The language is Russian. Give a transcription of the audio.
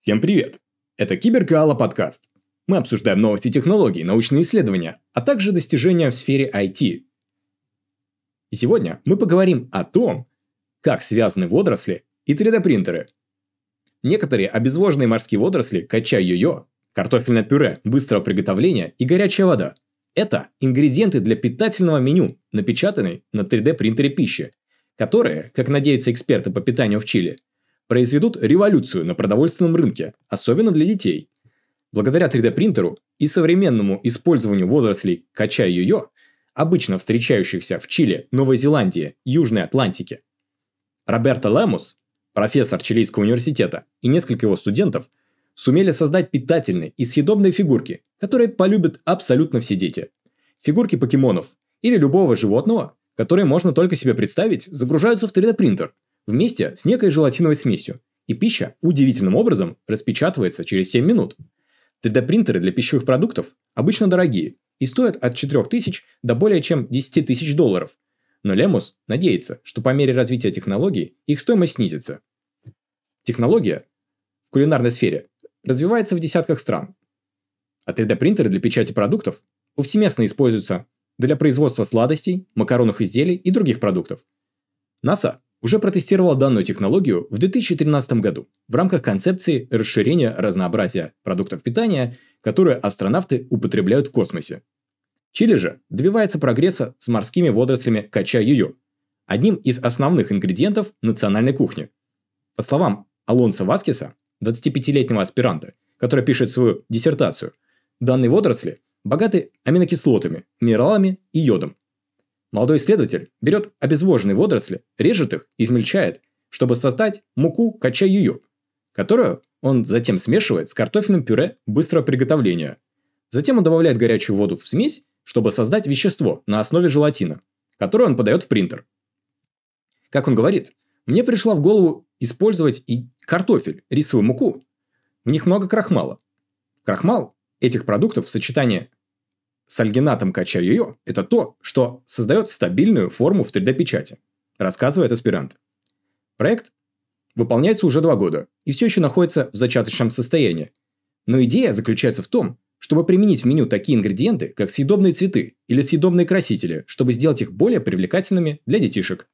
Всем привет! Это Кибергала подкаст. Мы обсуждаем новости технологий, научные исследования, а также достижения в сфере IT. И сегодня мы поговорим о том, как связаны водоросли и 3D-принтеры. Некоторые обезвоженные морские водоросли, качай йо-йо, картофельное пюре быстрого приготовления и горячая вода – это ингредиенты для питательного меню, напечатанной на 3D-принтере пищи, которые, как надеются эксперты по питанию в Чили, произведут революцию на продовольственном рынке, особенно для детей. Благодаря 3D-принтеру и современному использованию водорослей качай-йо-йо, обычно встречающихся в Чили, Новой Зеландии, Южной Атлантике, Роберто Лемус, профессор Чилийского университета, и несколько его студентов сумели создать питательные и съедобные фигурки, которые полюбят абсолютно все дети. Фигурки покемонов или любого животного, которые можно только себе представить, загружаются в 3D-принтер – вместе с некой желатиновой смесью, и пища удивительным образом распечатывается через 7 минут. 3D-принтеры для пищевых продуктов обычно дорогие и стоят от 4000 до более чем 10 тысяч долларов. Но Лемус надеется, что по мере развития технологий их стоимость снизится. Технология в кулинарной сфере развивается в десятках стран. А 3D-принтеры для печати продуктов повсеместно используются для производства сладостей, макаронных изделий и других продуктов. НАСА уже протестировала данную технологию в 2013 году в рамках концепции расширения разнообразия продуктов питания, которые астронавты употребляют в космосе. Чили же добивается прогресса с морскими водорослями кача-юю, одним из основных ингредиентов национальной кухни. По словам Алонса Васкеса, 25-летнего аспиранта, который пишет свою диссертацию, данные водоросли богаты аминокислотами, минералами и йодом, Молодой исследователь берет обезвоженные водоросли, режет их, измельчает, чтобы создать муку качай-юю, которую он затем смешивает с картофельным пюре быстрого приготовления. Затем он добавляет горячую воду в смесь, чтобы создать вещество на основе желатина, которое он подает в принтер. Как он говорит, мне пришла в голову использовать и картофель, рисовую муку. В них много крахмала. Крахмал этих продуктов в сочетании с альгинатом кача-йо – это то, что создает стабильную форму в 3D-печати, рассказывает аспирант. Проект выполняется уже два года и все еще находится в зачаточном состоянии. Но идея заключается в том, чтобы применить в меню такие ингредиенты, как съедобные цветы или съедобные красители, чтобы сделать их более привлекательными для детишек.